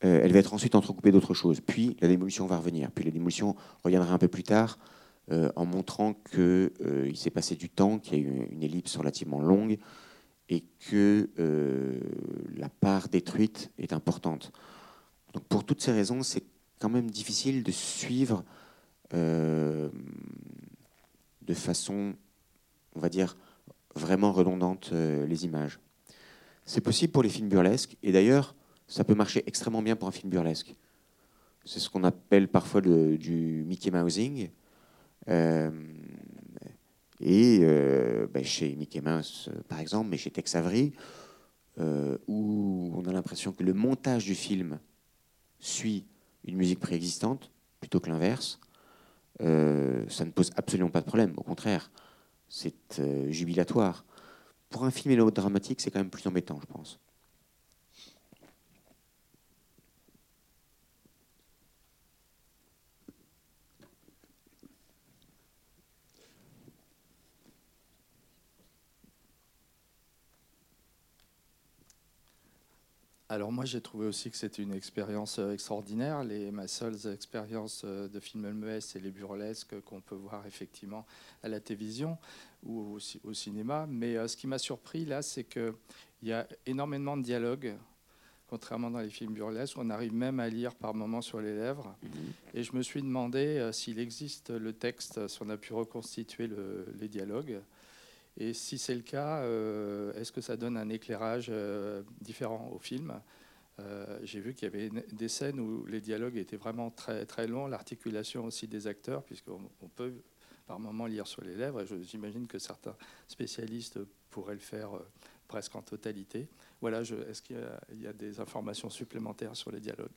Euh, elle va être ensuite entrecoupée d'autres choses. Puis la démolition va revenir. Puis la démolition reviendra un peu plus tard euh, en montrant qu'il il s'est passé du temps, qu'il y a eu une ellipse relativement longue et que la part détruite est importante. Donc pour toutes ces raisons, c'est quand même difficile de suivre euh, de façon, on va dire, vraiment redondante euh, les images. C'est possible pour les films burlesques, et d'ailleurs, ça peut marcher extrêmement bien pour un film burlesque. C'est ce qu'on appelle parfois du Mickey Mousing. Euh, et ben, chez Mickey Mouse, par exemple, mais chez Tex Avery, où on a l'impression que le montage du film suit une musique préexistante plutôt que l'inverse, euh, ça ne pose absolument pas de problème. Au contraire, c'est euh, jubilatoire. Pour un film mélodramatique, c'est quand même plus embêtant, je pense. Alors moi j'ai trouvé aussi que c'était une expérience euh, extraordinaire. Les, ma seule expérience euh, de film muet, c'est les burlesques qu'on peut voir effectivement à la télévision ou au, cinéma. Mais euh, ce qui m'a surpris là, c'est qu'il y a énormément de dialogues contrairement dans les films burlesques, on arrive même à lire par moments sur les lèvres. Mhm. Et je me suis demandé euh, s'il existe le texte, si on a pu reconstituer le- les dialogues. Et si c'est le cas, euh, est-ce que ça donne un éclairage euh, différent au film? Euh, J'ai vu qu'il y avait des scènes où les dialogues étaient vraiment très, très longs, l'articulation aussi des acteurs, puisqu'on on peut par moments lire sur les lèvres. Et j'imagine que certains spécialistes pourraient le faire presque en totalité. Voilà, est-ce qu'il y, a- des informations supplémentaires sur les dialogues?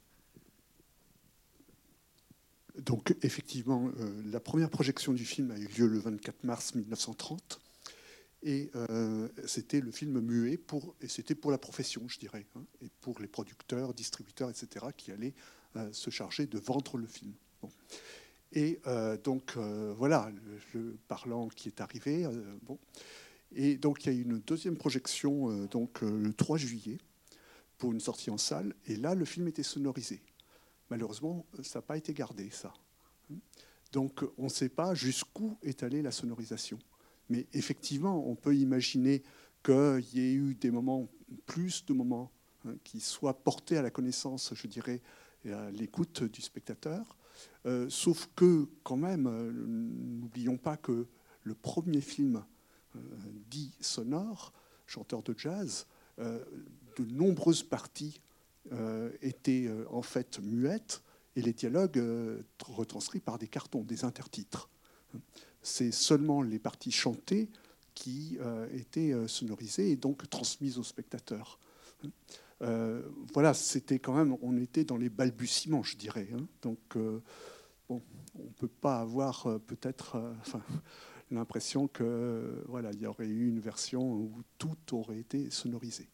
Donc effectivement, la première projection du film a eu lieu le 24 mars 1930. Et euh, c'était le film muet pour, et c'était pour la profession, je dirais, hein, et pour les producteurs, distributeurs, etc., qui allaient euh, se charger de vendre le film. Et euh, donc voilà, le, le parlant qui est arrivé. bon. Et donc il y a eu une deuxième projection donc, le 3 juillet pour une sortie en salle. Et là, le film était sonorisé. Malheureusement, ça n'a pas été gardé, ça. Donc, on ne sait pas jusqu'où est allée la sonorisation. Mais effectivement, on peut imaginer qu'il y ait eu des moments, plus de moments, hein, qui soient portés à la connaissance, je dirais, et à l'écoute du spectateur. Euh, sauf que, quand même, euh, n'oublions pas que le premier film euh, dit sonore, chanteur de jazz, de nombreuses parties étaient en fait muettes et les dialogues retranscrits par des cartons, des intertitres. C'est seulement les parties chantées qui euh, étaient euh, sonorisées et donc transmises aux spectateurs. Euh, voilà, c'était quand même, on était dans les balbutiements, je dirais. hein. Donc, bon, on ne peut pas avoir peut-être l'impression que voilà, il y aurait eu une version où tout aurait été sonorisé.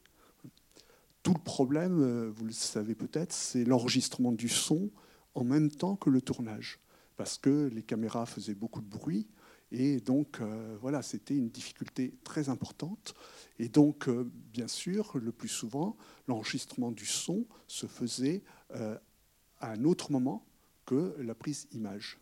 Tout le problème, vous le savez peut-être, c'est l'enregistrement du son en même temps que le tournage, parce que les caméras faisaient beaucoup de bruit. Et donc, euh, voilà, c'était une difficulté très importante. Et donc, euh, bien sûr, le plus souvent, l'enregistrement du son se faisait euh, à un autre moment que la prise image.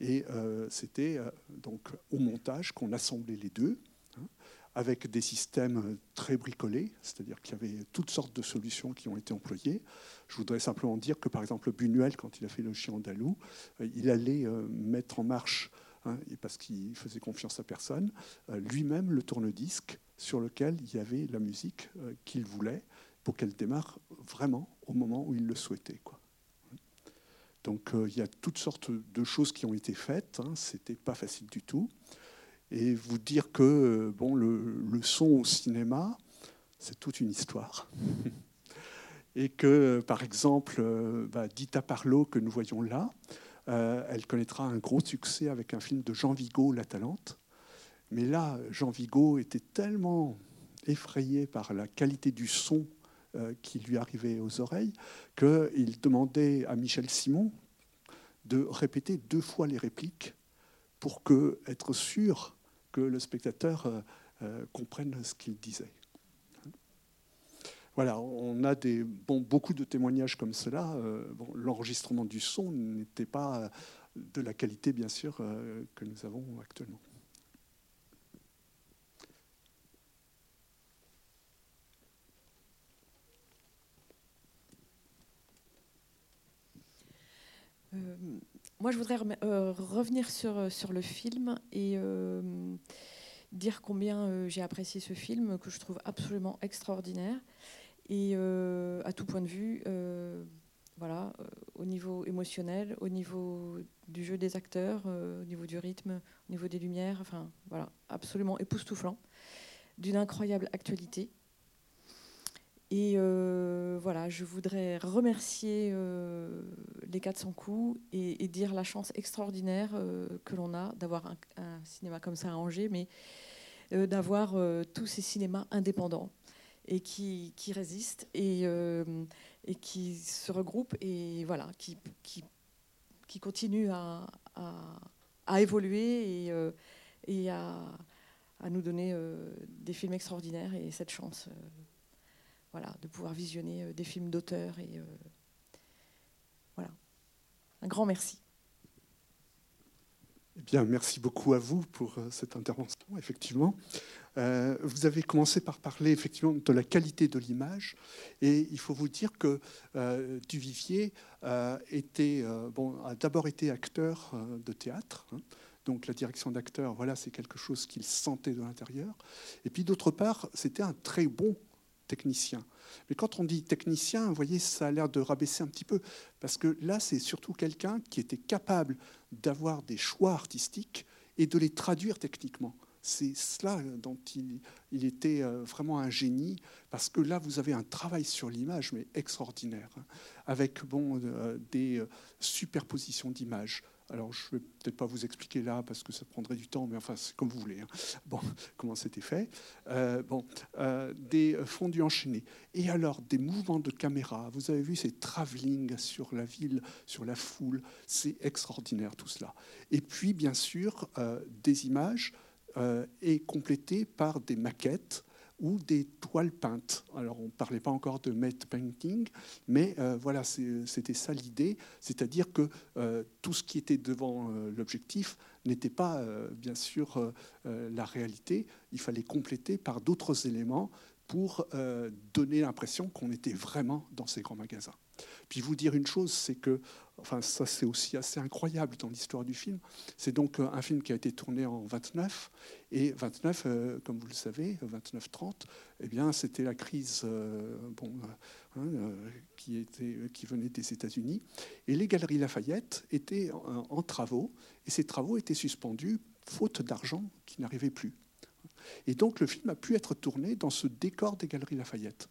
Et c'était donc au montage qu'on assemblait les deux, hein, avec des systèmes très bricolés, c'est-à-dire qu'il y avait toutes sortes de solutions qui ont été employées. Je voudrais simplement dire que, par exemple, Buñuel, quand il a fait Le Chien andalou, il allait mettre en marche hein, et parce qu'il faisait confiance à personne, euh, lui-même le tourne-disque sur lequel il y avait la musique euh, qu'il voulait pour qu'elle démarre vraiment au moment où il le souhaitait. Donc euh, il y a toutes sortes de choses qui ont été faites, hein, c'était pas facile du tout. Et vous dire que bon, le, son au cinéma, c'est toute une histoire. Et que, par exemple, bah, Dita Parlo, que nous voyons là, euh, elle connaîtra un gros succès avec un film de Jean Vigo, La Talente. Mais là, Jean Vigo était tellement effrayé par la qualité du son euh, qui lui arrivait aux oreilles qu'il demandait à Michel Simon de répéter deux fois les répliques pour être sûr que le spectateur euh, comprenne ce qu'il disait. Voilà, on a beaucoup de témoignages comme cela. Euh, L'enregistrement du son n'était pas de la qualité, bien sûr, euh, que nous avons actuellement. Euh, moi, je voudrais euh, revenir sur, le film et euh, dire combien euh, j'ai apprécié ce film, que je trouve absolument extraordinaire. Et euh, à tout point de vue, euh, voilà, au niveau émotionnel, au niveau du jeu des acteurs, au niveau du rythme, au niveau des lumières, enfin voilà, absolument époustouflant, d'une incroyable actualité. Et euh, voilà, je voudrais remercier euh, les 400 coups et, et dire la chance extraordinaire euh, que l'on a d'avoir un, cinéma comme ça à Angers, mais euh, d'avoir tous ces cinémas indépendants et qui, résistent et, qui se regroupent et voilà, qui, qui, qui continuent à, à, évoluer et, et à, à nous donner des films extraordinaires et cette chance. Voilà, de pouvoir visionner euh, des films d'auteur. Et euh, voilà, un grand merci. Eh bien, merci beaucoup à vous pour euh, cette intervention, effectivement. Vous avez commencé par parler effectivement de la qualité de l'image, et il faut vous dire que Duvivier bon, a d'abord été acteur de théâtre. Hein. donc la direction d'acteur, voilà, c'est quelque chose qu'il sentait de l'intérieur. Et puis d'autre part, c'était un très bon technicien. Mais quand on dit technicien, vous voyez, ça a l'air de rabaisser un petit peu, parce que là, c'est surtout quelqu'un qui était capable d'avoir des choix artistiques et de les traduire techniquement. C'est cela dont il, était euh, vraiment un génie, parce que là, vous avez un travail sur l'image, mais extraordinaire, hein, avec bon, euh, des euh, superpositions d'images, alors, je ne vais peut-être pas vous expliquer là parce que ça prendrait du temps, mais enfin, c'est comme vous voulez. Hein. Bon, comment c'était fait euh, Bon, euh, des fondus enchaînés. Et alors, des mouvements de caméra. Vous avez vu ces travelling sur la ville, sur la foule. C'est extraordinaire tout cela. Et puis, bien sûr, euh, des images et complétées par des maquettes ou des toiles peintes. Alors on ne parlait pas encore de matte painting, mais euh, voilà, c'était ça l'idée, c'est-à-dire que euh, tout ce qui était devant euh, l'objectif n'était pas bien sûr la réalité, il fallait compléter par d'autres éléments pour donner l'impression qu'on était vraiment dans ces grands magasins. Puis vous dire une chose, c'est que, enfin ça c'est aussi assez incroyable dans l'histoire du film, c'est donc euh, un film qui a été tourné en 29, et 29, euh, comme vous le savez, 29-30, eh bien c'était la crise euh, hein, qui venait des États-Unis, et les Galeries Lafayette étaient en, travaux, et ces travaux étaient suspendus faute d'argent qui n'arrivait plus. Et donc le film a pu être tourné dans ce décor des Galeries Lafayette.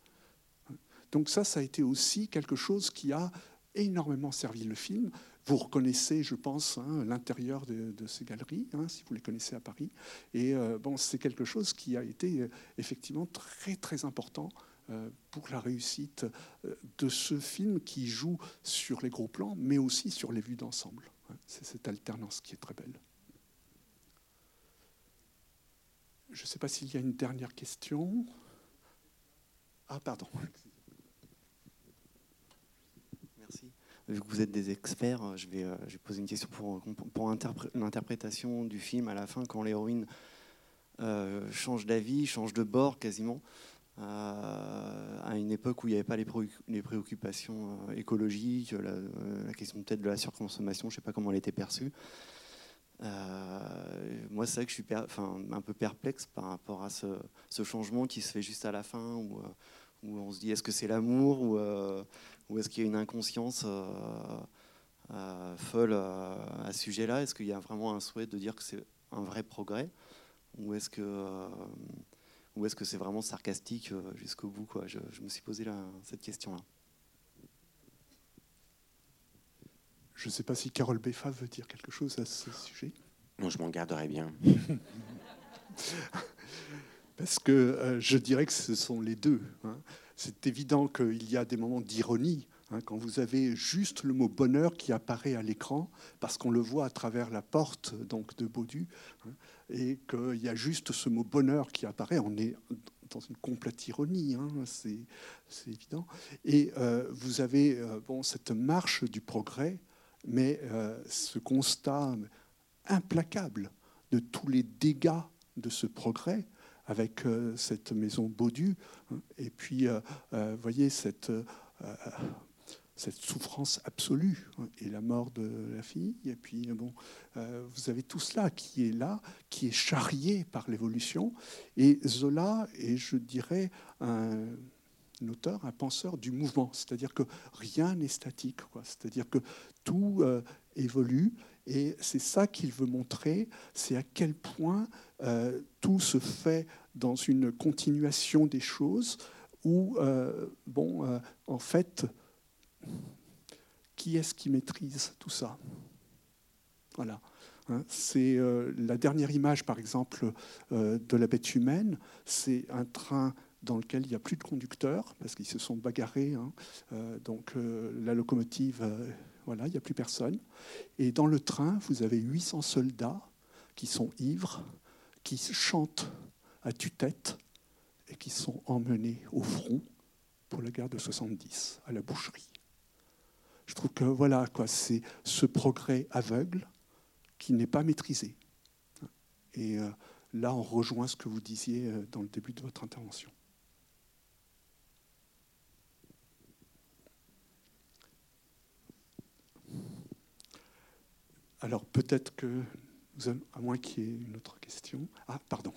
Donc ça, ça a été aussi quelque chose qui a énormément servi le film. Vous reconnaissez, je pense, hein, l'intérieur de, ces galeries, hein, si vous les connaissez à Paris. Et euh, bon, c'est quelque chose qui a été euh, effectivement très très important euh, pour la réussite de ce film qui joue sur les gros plans, mais aussi sur les vues d'ensemble. C'est cette alternance qui est très belle. Je ne sais pas s'il y a une dernière question. Ah, pardon. Vu que vous êtes des experts, euh, je vais, euh, poser une question pour, pour l'interprétation du film à la fin, quand l'héroïne euh, change d'avis, change de bord quasiment, à une époque où il n'y avait pas les, préoccupations écologiques, la, question peut-être de la surconsommation, je ne sais pas comment elle était perçue. moi, c'est vrai que je suis un peu perplexe par rapport à ce, ce, changement qui se fait juste à la fin, où, où on se dit est-ce que c'est l'amour ou ou est-ce qu'il y a une inconscience euh, euh, folle euh, à ce sujet-là? Est-ce qu'il y a vraiment un souhait de dire que c'est un vrai progrès? Ou est-ce que ou est-ce que c'est vraiment sarcastique jusqu'au bout quoi? Je, me suis posé cette question-là. Je ne sais pas si Carole Beffa veut dire quelque chose à ce sujet. Non, je m'en garderai bien. Parce que je dirais que ce sont les deux. Hein c'est évident qu'il y a des moments d'ironie hein, quand vous avez juste le mot bonheur qui apparaît à l'écran parce qu'on le voit à travers la porte donc de Baudu hein, et qu'il y a juste ce mot bonheur qui apparaît. On est dans une complète ironie, hein, c'est évident. Et euh, vous avez euh, bon, cette marche du progrès, mais euh, ce constat implacable de tous les dégâts de ce progrès avec euh, cette maison Baudu, hein, et puis, euh, euh, vous voyez, cette, cette souffrance absolue, hein, et la mort de la fille, et puis, bon, vous avez tout cela qui est là, qui est charrié par l'évolution, et Zola est, je dirais, un auteur, un penseur du mouvement, c'est-à-dire que rien n'est statique, c'est-à-dire que tout évolue, et c'est ça qu'il veut montrer, c'est à quel point euh, tout se fait dans une continuation des choses, où, euh, bon, euh, en fait, qui est-ce qui maîtrise tout ça? Voilà. Hein, c'est la dernière image, par exemple, de la bête humaine. C'est un train dans lequel il n'y a plus de conducteur, parce qu'ils se sont bagarrés. Hein. donc la locomotive voilà, il n'y a plus personne. Et dans le train, vous avez 800 soldats qui sont ivres, qui chantent à tue-tête et qui sont emmenés au front pour la guerre de 70, à la boucherie. Je trouve que voilà, quoi, c'est ce progrès aveugle qui n'est pas maîtrisé. Et euh, là, on rejoint ce que vous disiez euh, dans le début de votre intervention. Alors peut-être que, à moins qu'il y ait une autre question. Ah, pardon.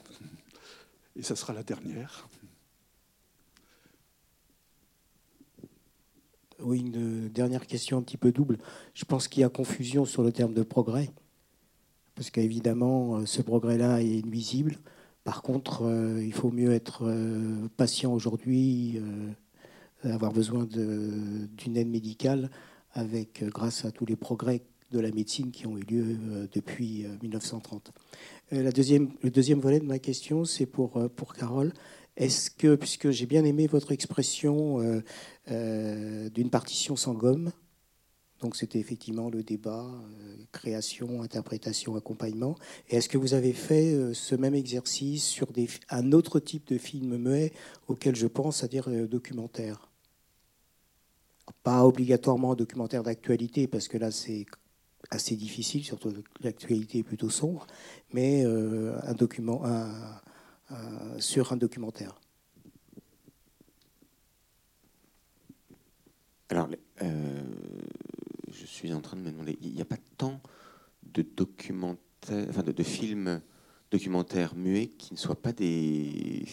Et ça sera la dernière. Oui, une dernière question un petit peu double. Je pense qu'il y a confusion sur le terme de progrès, parce qu'évidemment, euh, ce progrès-là est nuisible. Par contre, euh, il faut mieux être euh, patient aujourd'hui, avoir besoin d'une aide médicale, avec, grâce à tous les progrès de la médecine qui ont eu lieu depuis 1930. La deuxième, le deuxième volet de ma question, c'est pour, pour Carole. Est-ce que, puisque j'ai bien aimé votre expression euh, euh, d'une partition sans gomme, donc c'était effectivement le débat, euh, création, interprétation, accompagnement. Est-ce que vous avez fait ce même exercice sur un autre type de film muet auquel je pense, c'est-à-dire documentaire? Pas obligatoirement documentaire d'actualité, parce que là c'est assez difficile, surtout l'actualité est plutôt sombre, mais un document, un, euh, sur un documentaire. Alors, euh, je suis en train de me demander, il n'y a pas tant de documentaires, enfin de, films documentaires muets qui ne soient pas des.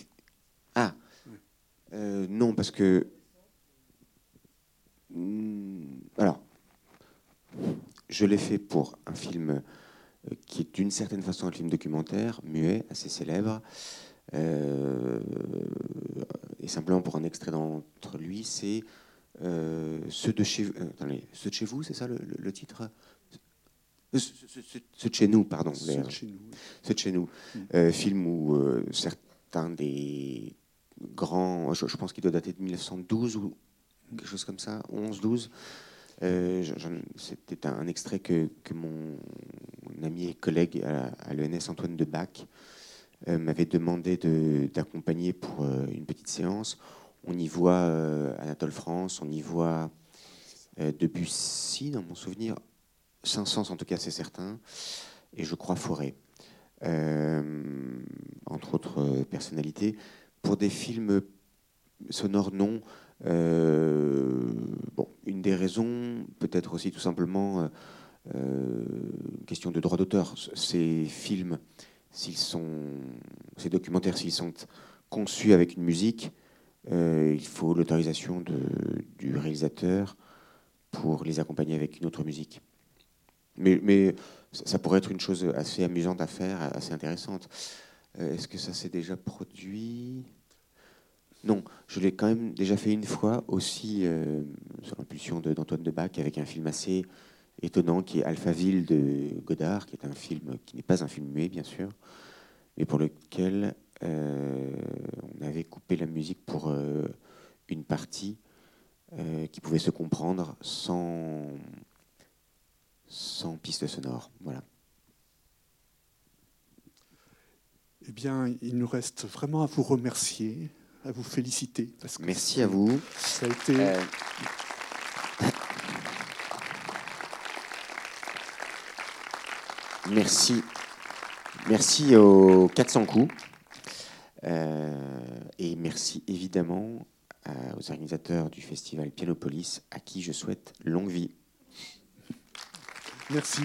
Ah euh, Non, parce que. Hmm, alors, je l'ai fait pour un film qui est d'une certaine façon un film documentaire, muet, assez célèbre. Euh, et simplement pour un extrait d'entre lui, c'est euh, ceux, de chez, euh, ceux de chez vous, c'est ça le, titre? Ceux, de chez nous, pardon. Ceux de chez nous. Ceux de chez nous. Mm. film où certains des grands, je, je pense qu'il doit dater de 1912 ou quelque chose comme ça, 11, 12. Euh, c'était un extrait que, mon, ami et collègue à, l'ENS, Antoine Debac, euh, m'avait demandé d'accompagner pour euh, une petite séance. On y voit Anatole France, on y voit Debussy, dans mon souvenir, Saint-Saëns en tout cas, c'est certain, et je crois Forêt, entre autres personnalités. Pour des films sonores, non. Euh, bon, une des raisons, peut-être aussi tout simplement euh, une question de droit d'auteur. Ces films, s'ils sont, ces documentaires, s'ils sont conçus avec une musique, euh, il faut l'autorisation du réalisateur pour les accompagner avec une autre musique. Mais, mais, ça pourrait être une chose assez amusante à faire, assez intéressante. Est-ce que ça s'est déjà produit? Non, je l'ai quand même déjà fait une fois aussi euh, sur l'impulsion d'Antoine de, Debac avec un film assez étonnant qui est Alphaville de Godard, qui est un film qui n'est pas un film muet bien sûr, mais pour lequel euh, on avait coupé la musique pour euh, une partie qui pouvait se comprendre sans, sans piste sonore. Voilà. Eh bien, il nous reste vraiment à vous remercier à vous féliciter. Parce que Merci à vous. Ça a été. Euh, merci. Merci aux 400 coups. Euh, et merci évidemment aux organisateurs du festival Pianopolis, à qui je souhaite longue vie. Merci.